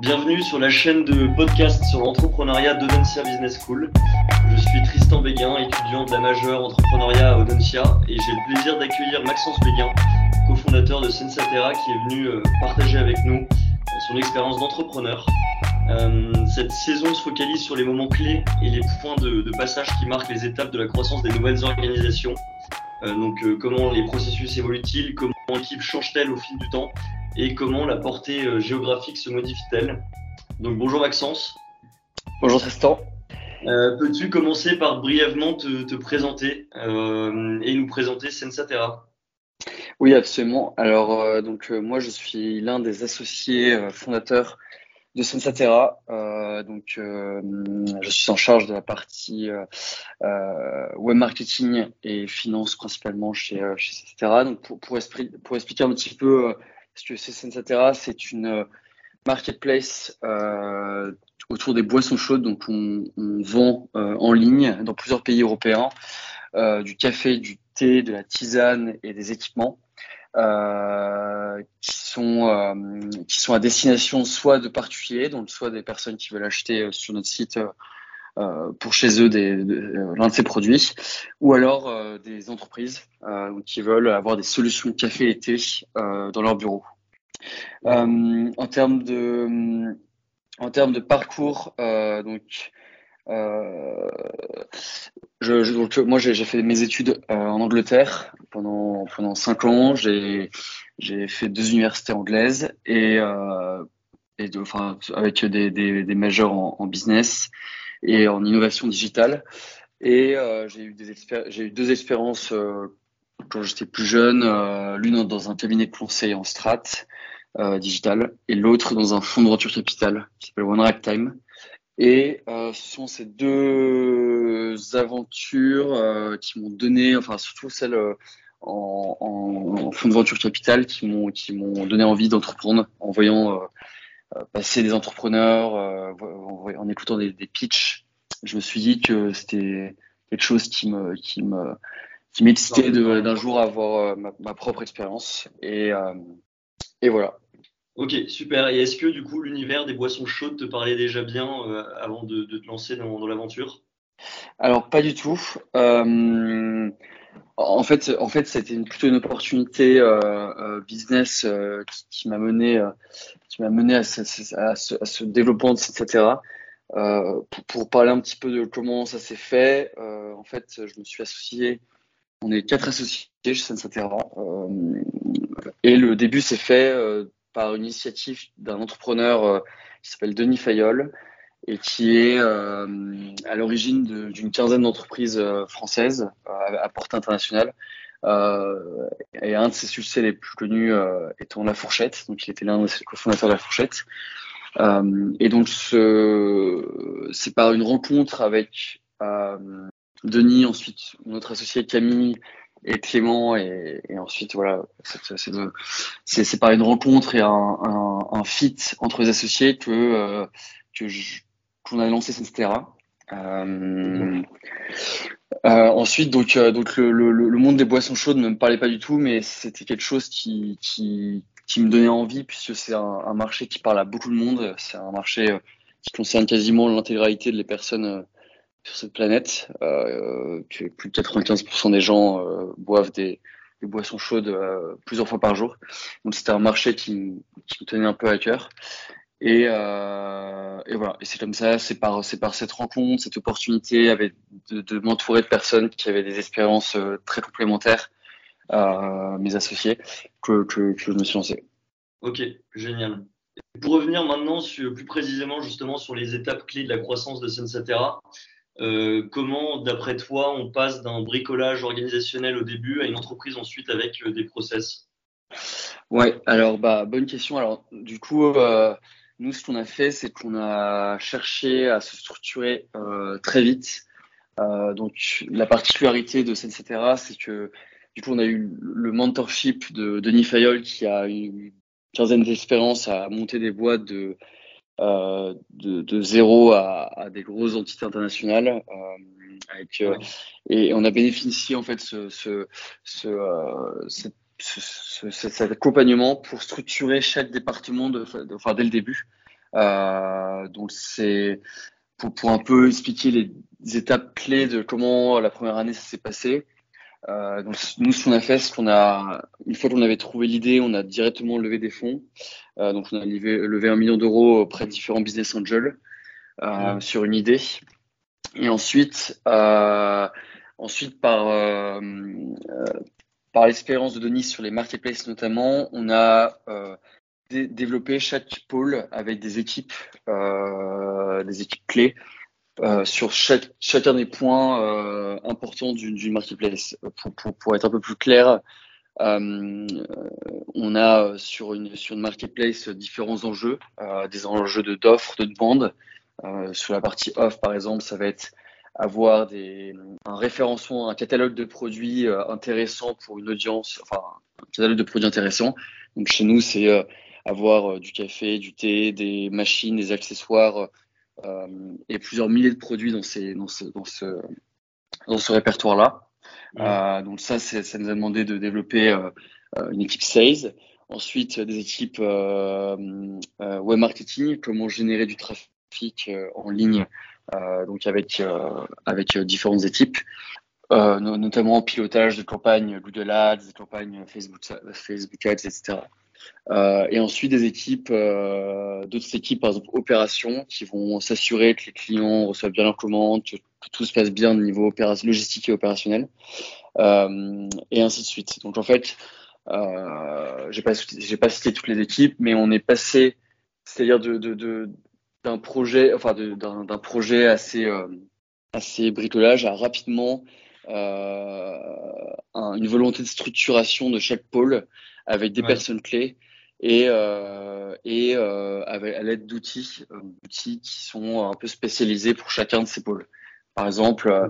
Bienvenue sur la chaîne de podcast sur l'entrepreneuriat d'Audencia Business School. Je suis Tristan Béguin, étudiant de la majeure entrepreneuriat à Audencia et j'ai le plaisir d'accueillir Maxence Béguin, cofondateur de Sensatera qui est venu euh, partager avec nous euh, son expérience d'entrepreneur. Euh, cette saison se focalise sur les moments clés et les points de passage qui marquent les étapes de la croissance des nouvelles organisations. donc comment les processus évoluent-ils, comment l'équipe change-t-elle au fil du temps? Et comment la portée euh, géographique se modifie-t-elle. Donc bonjour Maxence. Bonjour Tristan. Euh, peux-tu commencer par brièvement te, présenter euh, et nous présenter Sensatera? Oui, absolument. Alors, donc, moi, je suis l'un des associés fondateurs de Sensatera. donc, je suis en charge de la partie web marketing et finance principalement chez, chez Sensatera. Donc, pour, pour, pour, expliquer un petit peu parce que Sensatera, c'est une euh, marketplace euh, autour des boissons chaudes. Donc, on, vend euh, en ligne dans plusieurs pays européens du café, du thé, de la tisane et des équipements. qui sont qui sont à destination soit de particuliers, donc soit des personnes qui veulent acheter sur notre site pour chez eux l'un de ces produits, ou alors des entreprises qui veulent avoir des solutions café et thé dans leur bureau. Euh, en termes de en termes de parcours, euh, euh, donc, moi, j'ai fait mes études en Angleterre pendant pendant cinq ans. J'ai j'ai fait deux universités anglaises et et enfin avec des des, majors en, business et en innovation digitale. Et j'ai eu des j'ai eu deux expériences quand j'étais plus jeune, l'une dans un cabinet de conseil en strat digital et l'autre dans un fonds de venture capital qui s'appelle One Rack Time. Et euh, ce sont ces deux aventures euh, qui m'ont donné, enfin surtout celle euh, en, en, fonds de venture capital qui m'ont qui m'ont donné envie d'entreprendre en voyant euh, passer des entrepreneurs, en, en, écoutant des, des pitchs. Je me suis dit que c'était quelque chose qui me qui me qui m'excitait d'un jour avoir ma, ma, propre expérience et et voilà. Ok, super. Et est-ce que du coup l'univers des boissons chaudes te parlait déjà bien euh, avant de, te lancer dans, l'aventure? Alors pas du tout. Euh, en fait, en fait, c'était plutôt une opportunité euh, business qui, m'a mené, qui m'a mené à ce, développement, etc. Pour, parler un petit peu de comment ça s'est fait, en fait, je me suis associé. On est quatre associés chez Sensatera. et le début s'est fait par une initiative d'un entrepreneur euh, qui s'appelle Denis Fayol et qui est euh, à l'origine d'une quinzaine d'entreprises euh, françaises à, portée internationale. et un de ses succès les plus connus étant La Fourchette, donc il était l'un des cofondateurs de La Fourchette. et donc c'est par une rencontre avec Denis, ensuite notre associé Camille et Clément et, ensuite voilà c'est par une rencontre et un, fit entre les associés que euh, qu'on a lancé etc. Euh, euh, ensuite donc euh, donc le, monde des boissons chaudes ne me parlait pas du tout mais c'était quelque chose qui qui me donnait envie puisque c'est un, un, marché qui parle à beaucoup de monde c'est un marché euh, qui concerne quasiment l'intégralité des personnes sur cette planète, euh, que plus de 95% des gens euh, boivent des, boissons chaudes euh, plusieurs fois par jour. Donc c'était un marché qui, me tenait un peu à cœur. Et, voilà, et c'est comme ça, c'est par, par cette rencontre, cette opportunité avec de, m'entourer de personnes qui avaient des expériences très complémentaires à mes associés que je me suis lancé. Ok, génial. Pour revenir maintenant sur, plus précisément justement sur les étapes clés de la croissance de Sensatera, euh, comment, d'après toi, on passe d'un bricolage organisationnel au début à une entreprise ensuite avec euh, des process? Ouais, alors bah bonne question. Alors du coup, euh, nous ce qu'on a fait, c'est qu'on a cherché à se structurer très vite. Donc la particularité de Sensatera, c'est que du coup on a eu le mentorship de Denis Fayol qui a une quinzaine d'expérience à monter des boîtes de de, de, zéro à, à, des grosses entités internationales. Euh, avec, euh, et on a bénéficié en fait ce, ce, ce, euh, ce cet accompagnement pour structurer chaque département de, de, enfin, dès le début. donc c'est pour, pour, un peu expliquer les étapes clés de comment la première année s'est passé. Euh, donc nous, ce qu'on a fait, c'est qu'on a, une fois qu'on avait trouvé l'idée, on a directement levé des fonds. Euh, donc on a levé, levé un million d'euros auprès de différents business angels euh, sur une idée. Et ensuite, ensuite par par l'expérience de Denis sur les marketplaces notamment, on a développé chaque pôle avec des équipes, des équipes clés euh, sur chaque, chacun des points euh, importants d'une marketplace. Pour, pour, pour, être un peu plus clair, euh, on a sur une, sur une marketplace différents enjeux, euh, des enjeux de d'offres, de demande. sur la partie off, par exemple, ça va être avoir des, un référencement, un catalogue de produits intéressants pour une audience, enfin un catalogue de produits intéressants. Donc chez nous, c'est avoir du café, du thé, des machines, des accessoires euh, et plusieurs milliers de produits dans, ces, dans ce, dans ce, dans ce répertoire-là. Euh, donc ça, ça nous a demandé de développer euh, une équipe sales, ensuite des équipes web marketing, comment générer du trafic en ligne, donc avec avec différentes équipes, notamment pilotage de campagnes Google Ads, de campagnes Facebook, Facebook Ads, etc. Euh, et ensuite des équipes, euh, d'autres équipes, par exemple opérations, qui vont s'assurer que les clients reçoivent bien leurs commandes, que, tout se passe bien au niveau logistique et opérationnel, euh, et ainsi de suite. Donc en fait, euh, j'ai pas pas cité toutes les équipes, mais on est passé, c'est-à-dire de, d'un projet, enfin d'un projet assez assez bricolage à rapidement un, une volonté de structuration de chaque pôle avec des personnes clés et, euh, et euh, avec, à l'aide d'outils, euh, qui sont un peu spécialisés pour chacun de ces pôles. Par exemple, euh,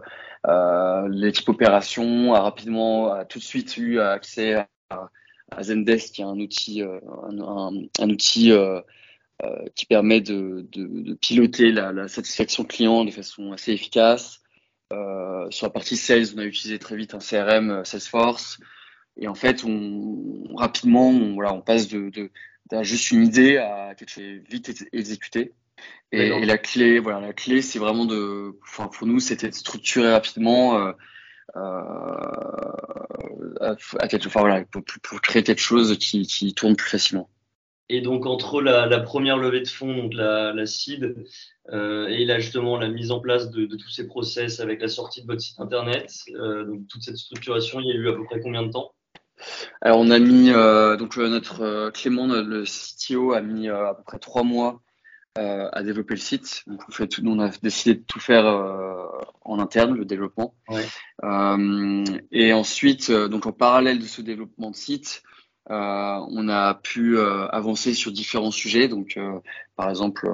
euh l'équipe opération a rapidement, a tout de suite eu accès à, à Zendesk, qui est un outil, euh, un, un, un, outil qui permet de, de, de piloter la, la, satisfaction client de façon assez efficace. Sur la partie sales, on a utilisé très vite un CRM Salesforce. Et en fait, on, rapidement, on, voilà, on passe de, de, juste une idée à quelque chose vite exécuté. Et, et, la clé, voilà, la clé, c'est vraiment de, enfin, pour nous, c'était de structurer rapidement euh, euh, à, quelque, enfin, voilà, pour, pour, créer quelque chose qui, qui tourne plus facilement. Et donc entre la, la, première levée de fonds, donc la, la seed, euh, et là justement la mise en place de, de, tous ces process avec la sortie de votre site internet, euh, donc toute cette structuration, il y a eu à peu près combien de temps? Alors on a mis euh, donc notre Clément, le CTO, a mis à peu près trois mois à développer le site. Donc on fait tout, on a décidé de tout faire en interne, le développement. Ouais. et ensuite, donc en parallèle de ce développement de site, on a pu avancer sur différents sujets. Donc par exemple,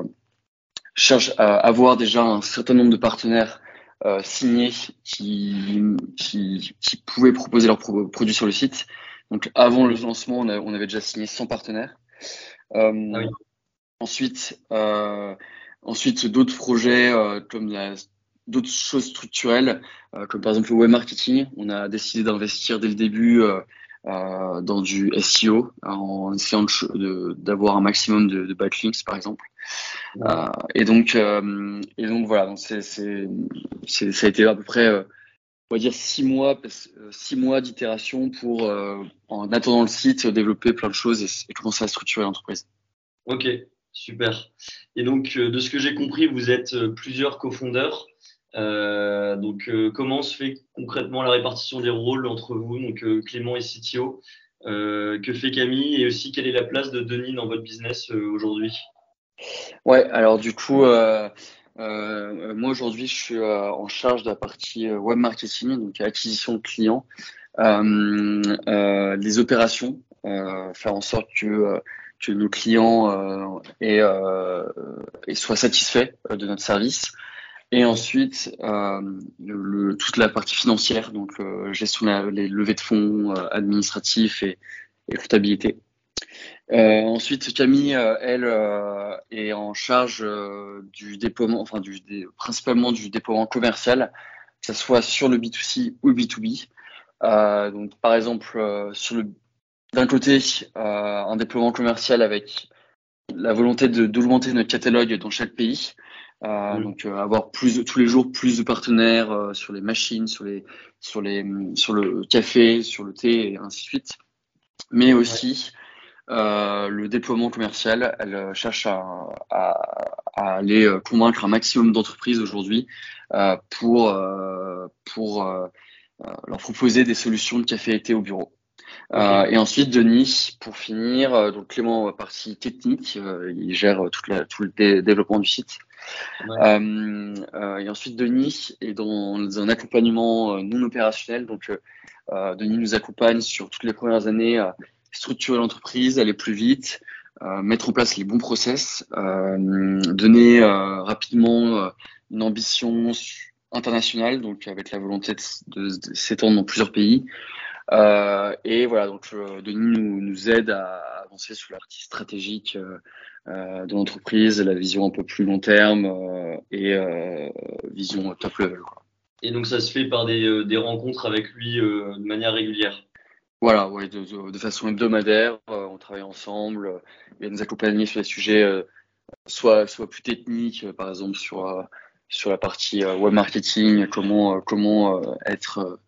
cherche à avoir déjà un certain nombre de partenaires euh, signés qui, qui, qui, pouvaient proposer leurs produits sur le site. Donc avant le lancement, on, a, on avait déjà signé 100 partenaires. Euh, ah oui. Ensuite, euh, ensuite d'autres projets euh, comme d'autres choses structurelles, euh, comme par exemple le web marketing. On a décidé d'investir dès le début euh, euh, dans du SEO en essayant d'avoir un maximum de, de, backlinks par exemple. Ouais. Euh, et donc euh, et donc voilà, donc c'est c'est ça a été à peu près euh, on va dire six mois euh, six mois d'itération pour en attendant le site développer plein de choses et, et commencer à structurer l'entreprise. Ok, super. Et donc de ce que j'ai compris, vous êtes plusieurs cofondeurs. Euh, donc, euh, comment se fait concrètement la répartition des rôles entre vous, donc euh, Clément et CTO Que fait Camille et aussi quelle est la place de Denis dans votre business aujourd'hui? Ouais, alors du coup, moi aujourd'hui, je suis en charge de la partie web marketing, donc acquisition de clients, les opérations, faire en sorte que que nos clients soient satisfaits de notre service. Et ensuite, euh, toute la partie financière, donc euh, gestion la, les levées de fonds euh, administratifs et, comptabilité. Ensuite, Camille, elle, est en charge du déploiement, enfin du, principalement du déploiement commercial, que ce soit sur le B2C ou le B2B. donc, par exemple, sur le d'un côté, un déploiement commercial avec la volonté d'augmenter notre catalogue dans chaque pays. Euh, Donc avoir plus tous les jours plus de partenaires sur les machines, sur les sur les sur le café, sur le thé et ainsi de suite. Mais aussi euh, le déploiement commercial, elle euh, cherche à, à, à aller euh, convaincre un maximum d'entreprises aujourd'hui euh, pour, pour leur proposer des solutions de café été au bureau. Okay. et ensuite, Denis, pour finir, donc Clément, partie technique, il gère toute la, tout le dé développement du site. Ouais. et ensuite, Denis est dans un accompagnement non opérationnel. Donc, Denis nous accompagne sur toutes les premières années structurer l'entreprise, aller plus vite, euh, mettre en place les bons process, euh, donner euh, rapidement euh, une ambition internationale, donc avec la volonté de, de, de s'étendre dans plusieurs pays. Euh, et voilà, donc Denis nous, nous, aide à avancer sur la partie stratégique de l'entreprise, la vision un peu plus long terme et vision top level. Quoi. Et donc ça se fait par des, des rencontres avec lui de manière régulière? Voilà, ouais, de, de, de, façon hebdomadaire, euh, on travaille ensemble, euh, il nous accompagner sur des sujets euh, soit, soit plus techniques, euh, par exemple sur, euh, sur la partie web marketing, comment, comment être,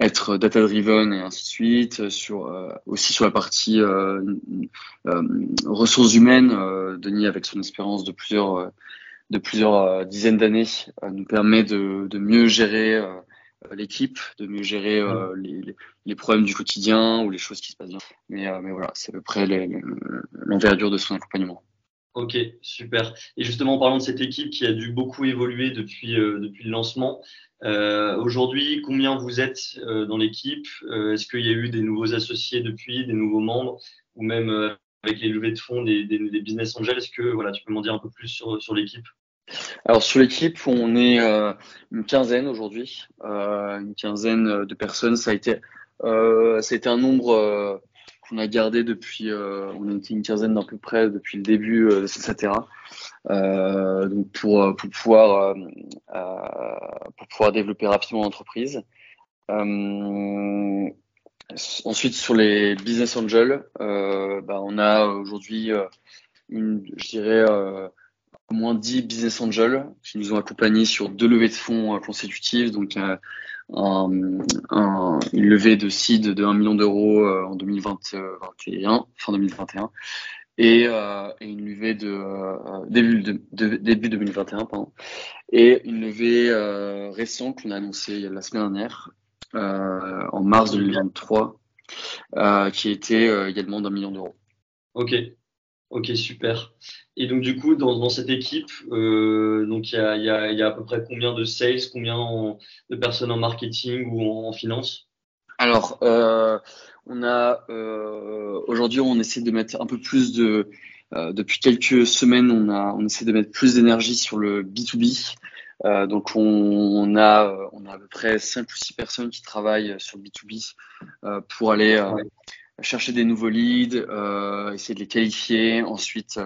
être data driven et ainsi de suite, sur, aussi sur la partie ressources humaines, Denis avec son expérience de plusieurs, de plusieurs dizaines d'années nous permet de, de mieux gérer euh, l'équipe, de mieux gérer euh, les, les, les, problèmes du quotidien ou les choses qui se passent bien. Mais, euh, mais voilà, c'est à peu près l'envergure de son accompagnement. Ok, super. Et justement, en parlant de cette équipe qui a dû beaucoup évoluer depuis, euh, depuis le lancement, euh, aujourd'hui, combien vous êtes euh, dans l'équipe? Est-ce qu'il y a eu des nouveaux associés depuis, des nouveaux membres, ou même avec les levées de fonds des, business angels Est-ce que voilà, tu peux m'en dire un peu plus sur, sur l'équipe? Alors sur l'équipe, on est une quinzaine aujourd'hui, une quinzaine de personnes. Ça a été, ça a été un nombre qu'on a gardé depuis, euh, on une quinzaine d'à peu près depuis le début de etc. donc pour pour pouvoir développer rapidement l'entreprise. ensuite sur les business angels, bah, on a aujourd'hui je dirais au moins 10 business angels qui nous ont accompagnés sur deux levées de fonds euh, consécutives, euh, un, un, une levée de seed de 1 million d'euros euh, en 2021, fin 2021, et, euh, et une levée de euh, début, de, de, début 2021, pardon, et une levée euh, récente qu'on a annoncée la semaine dernière, en mars 2023, qui était également d'un million d'euros. Ok, Ok, super. Et donc du coup, dans, dans cette équipe, euh, donc il y a, y, a, y a, à peu près combien de sales, combien en, de personnes en marketing ou en, en finance? Alors, euh, on a euh, aujourd'hui, on essaie de mettre un peu plus de. Depuis quelques semaines, on a, on essaie de mettre plus d'énergie sur le B2B. Euh, donc on, on, a, on a à peu près 5 ou 6 personnes qui travaillent sur le B2B pour aller chercher des nouveaux leads, euh, essayer de les qualifier, ensuite,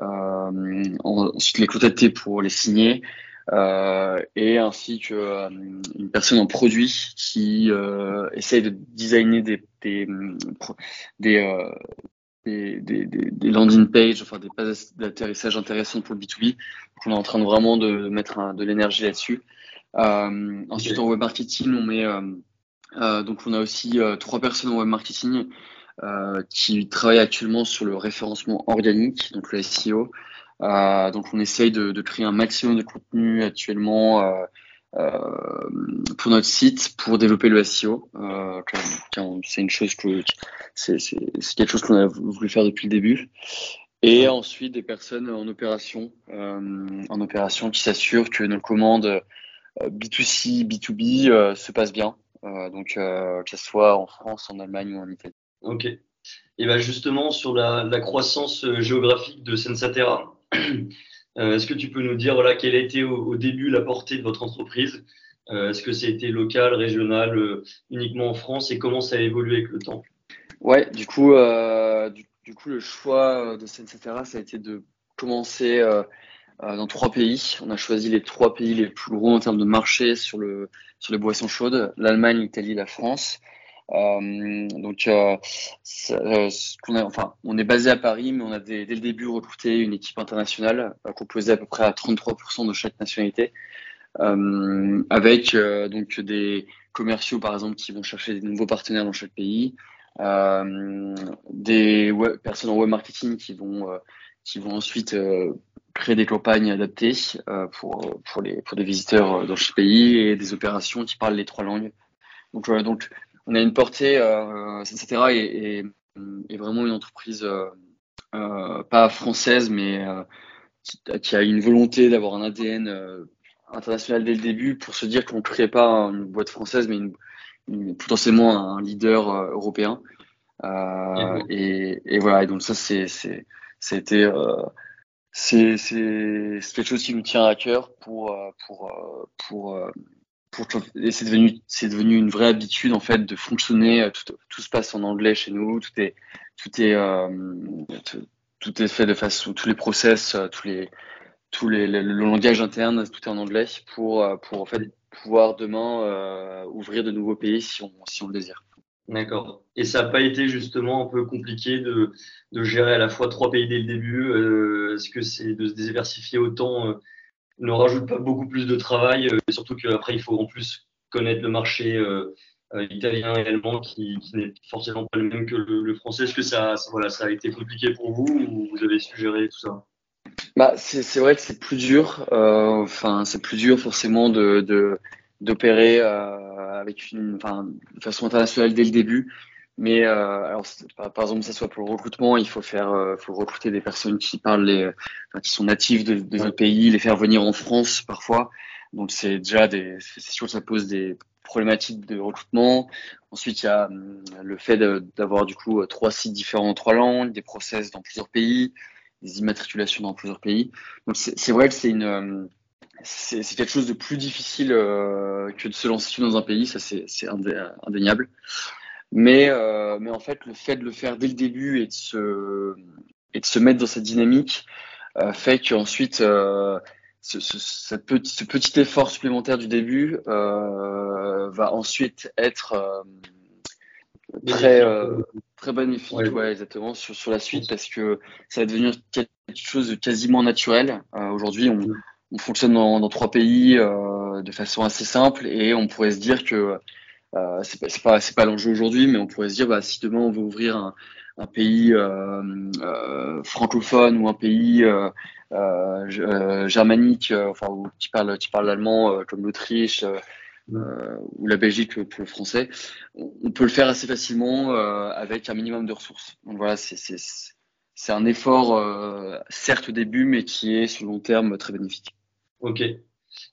euh, ensuite les contacter pour les signer. Euh, et ainsi que euh, une personne en produit qui euh, essaye de designer des des des, des, des, des, landing pages, enfin des pages d'atterrissage intéressantes pour le B2B. Donc on est en train de vraiment de mettre un, de l'énergie là-dessus. Euh, ensuite en web marketing, on met euh, donc on a aussi euh, trois personnes en web marketing euh, qui travaillent actuellement sur le référencement organique, donc le SEO. donc on essaye de, de, créer un maximum de contenu actuellement pour notre site pour développer le SEO. c'est une chose que c'est quelque chose qu'on a voulu faire depuis le début. Et ensuite des personnes en opération, en opération qui s'assurent que nos commandes B2C, B2B se passent bien. Euh, donc, euh, que ce soit en France, en Allemagne ou en Italie. Ok. Et ben justement, sur la, la croissance euh, géographique de Sensatera, est-ce que tu peux nous dire voilà, quelle a été au, au début la portée de votre entreprise? Est-ce que ça a été local, régional, uniquement en France? Et comment ça a évolué avec le temps? Ouais, du coup, euh, du, du, coup, le choix de Sensatera, ça a été de commencer dans trois pays. On a choisi les trois pays les plus gros en termes de marché sur, le, sur les boissons chaudes, l'Allemagne, l'Italie, la France. donc, on, enfin, on est basé à Paris, mais on a dès, le début recruté une équipe internationale composée à peu près à 33% de chaque nationalité, avec donc des commerciaux par exemple qui vont chercher des nouveaux partenaires dans chaque pays, des personnes en web marketing qui vont qui vont ensuite créer des campagnes adaptées euh, pour, pour, les, pour des visiteurs euh, dans chaque pays et des opérations qui parlent les trois langues. Donc, voilà, donc on a une portée, euh, etc. Et, et, et, vraiment une entreprise euh, pas française, mais qui, qui, a une volonté d'avoir un ADN international dès le début pour se dire qu'on ne crée pas une boîte française, mais une, une, potentiellement un leader européen. Et, et, voilà, et donc ça, c'est, c'était c'est quelque chose qui nous tient à cœur pour euh, pour euh, pour euh, pour et c'est devenu c'est devenu une vraie habitude en fait de fonctionner tout, tout se passe en anglais chez nous tout est tout est tout, est fait de façon tous les process tous les tous les le, langage interne tout est en anglais pour pour en fait pouvoir demain ouvrir de nouveaux pays si on si on le désire D'accord. Et ça n'a pas été justement un peu compliqué de, de, gérer à la fois trois pays dès le début euh, Est-ce que c'est de se diversifier autant euh, ne rajoute pas beaucoup plus de travail euh, surtout qu'après il faut en plus connaître le marché euh, italien et allemand qui, n'est forcément pas le même que le, français Est-ce que ça, ça, voilà, ça a été compliqué pour vous ou vous avez suggéré tout ça? Bah, c'est vrai que c'est plus dur. Enfin, c'est plus dur forcément de, de d'opérer euh, avec une, enfin, de façon internationale dès le début. Mais euh, alors, par, exemple, ça soit pour le recrutement, il faut faire, euh, faut recruter des personnes qui parlent, les, enfin, qui sont natives de, de notre pays, les faire venir en France parfois. Donc c'est déjà des, c'est sûr que ça pose des problématiques de recrutement. Ensuite, il y a hum, le fait d'avoir du coup trois sites différents en trois langues, des process dans plusieurs pays, des immatriculations dans plusieurs pays. Donc c'est vrai que c'est une hum, c'est quelque chose de plus difficile euh, que de se lancer dans un pays, ça c'est indéniable. Mais, euh, mais en fait, le fait de le faire dès le début et de se, et de se mettre dans cette dynamique euh, fait qu'ensuite, ce, ce, petit, ce petit effort supplémentaire du début va ensuite être euh, très, très bénéfique, ouais. ouais. exactement, sur, sur la suite parce que ça va devenir quelque chose de quasiment naturel. Aujourd'hui, on, on fonctionne dans, trois pays euh, de façon assez simple et on pourrait se dire que euh, c'est pas pas, pas l'enjeu aujourd'hui, mais on pourrait se dire bah, si demain on veut ouvrir un, pays euh, euh, francophone ou un pays germanique, enfin où qui parle qui parle l'allemand comme l'Autriche. ou la Belgique pour le français, on peut le faire assez facilement avec un minimum de ressources. Donc voilà, c'est c'est un effort certes au début, mais qui est sur le long terme très bénéfique. Ok.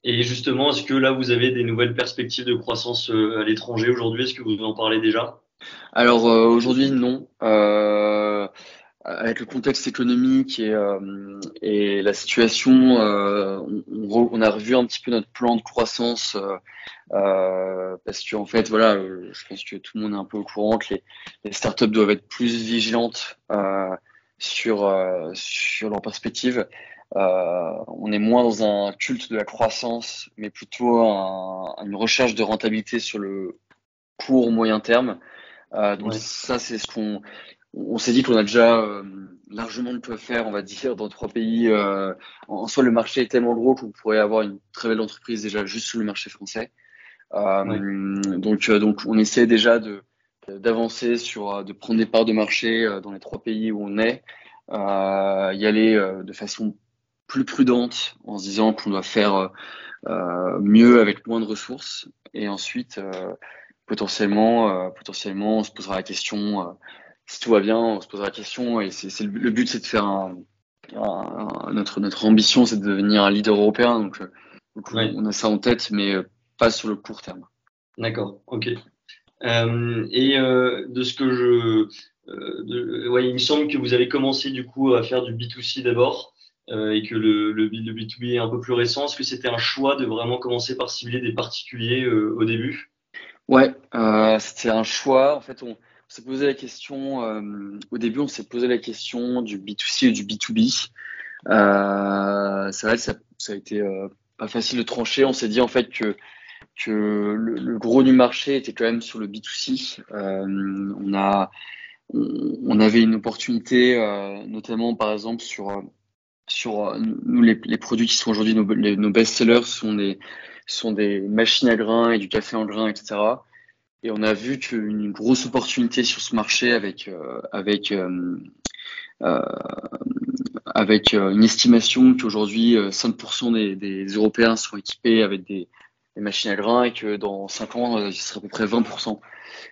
Et justement, est-ce que là, vous avez des nouvelles perspectives de croissance euh, à l'étranger aujourd'hui? Est-ce que vous en parlez déjà? Alors euh, aujourd'hui, non. Euh, avec le contexte économique et, euh, et la situation, euh, on, a revu un petit peu notre plan de croissance parce qu'en en fait, voilà, je pense que tout le monde est un peu au courant que les, les startups doivent être plus vigilantes sur sur leurs perspectives. Euh, on est moins dans un culte de la croissance, mais plutôt un, une recherche de rentabilité sur le court moyen terme. Euh, donc ouais. ça, c'est ce qu'on on s'est dit qu'on a déjà euh, largement de quoi faire, on va dire, dans trois pays. En soi, le marché est tellement gros qu'on pourrait avoir une très belle entreprise déjà juste sur le marché français. Ouais. Donc, donc, on essaie déjà de d'avancer sur, de prendre des parts de marché dans les trois pays où on est, y aller de façon plus prudente en se disant qu'on doit faire euh, mieux avec moins de ressources. Et ensuite euh, potentiellement euh, potentiellement on se posera la question euh, si tout va bien on se posera la question. Et c'est le, le, but c'est de faire un, un, un, notre notre ambition c'est de devenir un leader européen. Donc, euh, donc ouais. on a ça en tête mais pas sur le court terme. D'accord. Ok. Euh, et de ce que je de, ouais, il me semble que vous avez commencé du coup à faire du B2C d'abord. euh, et que le, le, le, B2B est un peu plus récent, est-ce que c'était un choix de vraiment commencer par cibler des particuliers euh, au début? Ouais, euh, c'était un choix. En fait, on, s'est posé la question, euh, au début, on s'est posé la question du B2C et du B2B. Euh, c'est vrai que ça, ça a été pas facile de trancher. On s'est dit en fait que que le, gros du marché était quand même sur le B2C. on a on, avait une opportunité, notamment par exemple sur sur nous les, produits qui sont aujourd'hui nos, nos best-sellers sont des sont des machines à grains et du café en grains, etc. Et on a vu qu'une grosse opportunité sur ce marché avec avec euh, avec euh, une estimation qu'aujourd'hui 5% euh, des, des, Européens sont équipés avec des, des, machines à grains et que dans 5 ans, ce sera à peu près 20%.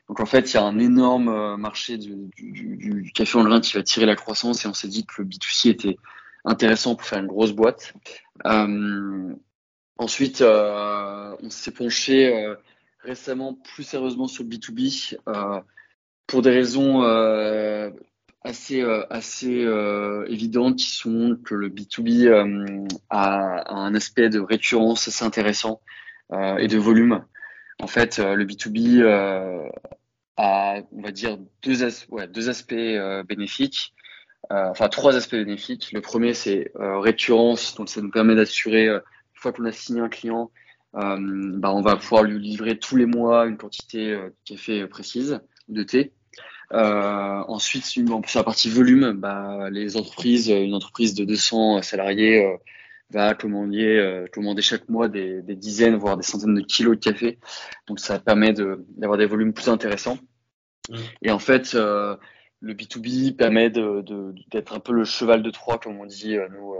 Donc en fait, il y a un énorme marché du, du, du, café en grain qui va tirer la croissance et on s'est dit que le B2C était intéressant pour faire une grosse boîte. Euh, ensuite, euh, on s'est penché euh, récemment plus sérieusement sur le B2B pour des raisons assez, assez évidentes qui sont que le B2B euh, a, un aspect de récurrence assez intéressant et de volume. En fait, le B2B a, on va dire, deux aspects bénéfiques. Enfin, trois aspects bénéfiques. Le premier, c'est récurrence, donc ça nous permet d'assurer, une fois qu'on a signé un client, bah, on va pouvoir lui livrer tous les mois une quantité de café précise, de thé. Euh, ensuite, sur la partie volume, bah, les entreprises, une entreprise de 200 salariés euh, va commander, euh, commander chaque mois des, des, dizaines, voire des centaines de kilos de café. Donc, ça permet d'avoir des volumes plus intéressants. Mmh. Et en fait, euh, le B2B permet d'être un peu le cheval de Troie, comme on dit, nous,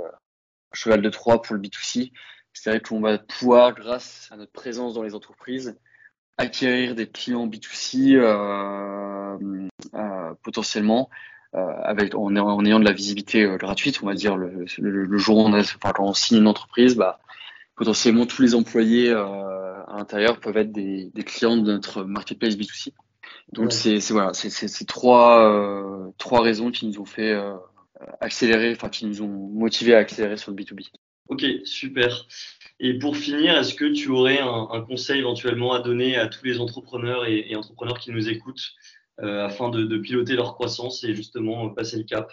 cheval de Troie pour le B2C. C'est-à-dire qu'on va pouvoir, grâce à notre présence dans les entreprises, acquérir des clients B2C euh, euh, potentiellement euh, avec en, ayant de la visibilité euh, gratuite, on va dire le, jour où on signe une entreprise, bah, potentiellement tous les employés à l'intérieur peuvent être des, clients de notre marketplace B2C. Donc c'est voilà, c'est trois trois raisons qui nous ont fait accélérer, enfin qui nous ont motivé à accélérer sur le B2B. Ok, super. Et pour finir, est-ce que tu aurais un, conseil éventuellement à donner à tous les entrepreneurs et, entrepreneurs qui nous écoutent euh, afin de, piloter leur croissance et justement passer le cap?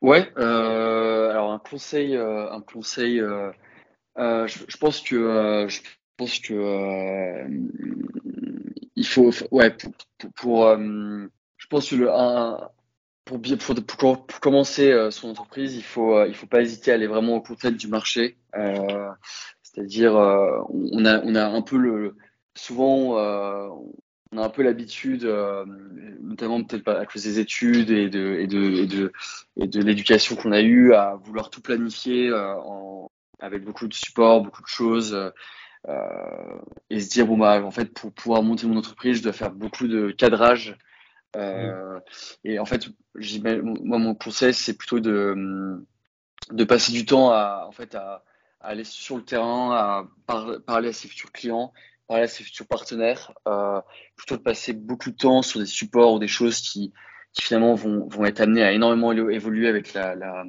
Ouais, euh, alors un conseil, euh, un conseil, je, pense que je pense que il faut, ouais, pour, je pense que le, un, pour, pour, commencer euh, son entreprise, il faut, euh, il faut pas hésiter à aller vraiment au contact du marché. Euh, c'est-à-dire, on, a, on a un peu le, souvent, on a un peu l'habitude, notamment peut-être à cause des études et de, et de, et de, et de l'éducation qu'on a eue, à vouloir tout planifier avec beaucoup de support, beaucoup de choses. Et se dire bon bah en fait pour pouvoir monter mon entreprise je dois faire beaucoup de cadrage. Euh, et en fait, moi, mon conseil, c'est plutôt de, de passer du temps à, en fait, à, aller sur le terrain, à parler à ses futurs clients, parler à ses futurs partenaires, euh, plutôt de passer beaucoup de temps sur des supports ou des choses qui, qui finalement vont, vont être amenées à énormément évoluer avec la, la,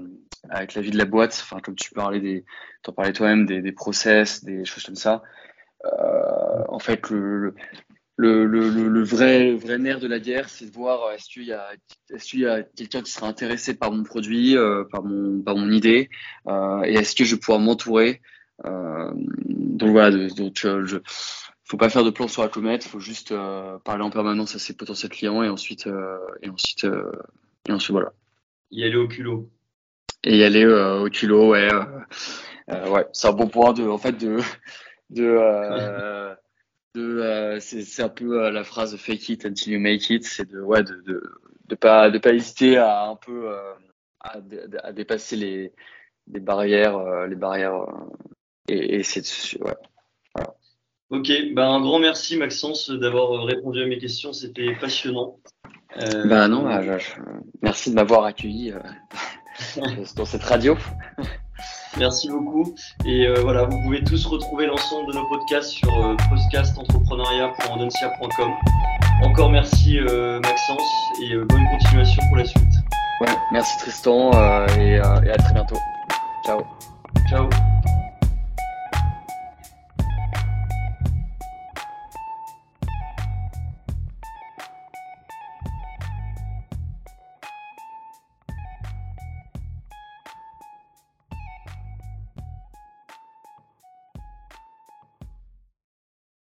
avec la vie de la boîte. Enfin, comme tu parlais des, t'en parlais toi-même des, des process, des choses comme ça. Euh, en fait, le, le, le, le, vrai, vrai nerf de la guerre, c'est de voir euh, est-ce qu'il y a, est-ce qu'il y a quelqu'un qui sera intéressé par mon produit, euh, par, mon, par mon idée, euh, et est-ce que je vais pouvoir m'entourer. Euh, donc voilà, donc euh, je, faut pas faire de plan sur la comète, faut juste parler en permanence à ses potentiels clients et ensuite, et ensuite, et ensuite voilà. Y aller au culot. Et y aller au culot, ouais, ouais, c'est un bon point de, en fait, de, de de euh, c'est un peu euh, la phrase fake it until you make it c'est de ouais de, de de pas de pas hésiter à un peu euh, à, à, dépasser les les barrières les barrières et, et c'est ouais. Ok ben un grand merci Maxence d'avoir répondu à mes questions c'était passionnant euh... ben non merci de m'avoir accueilli dans cette radio Merci beaucoup. Et euh, voilà, vous pouvez tous retrouver l'ensemble de nos podcasts sur euh, podcastentrepreneuriat.ondoncia.com. Encore merci euh, Maxence et euh, bonne continuation pour la suite. Ouais, merci Tristan et, et à très bientôt. Ciao. Ciao.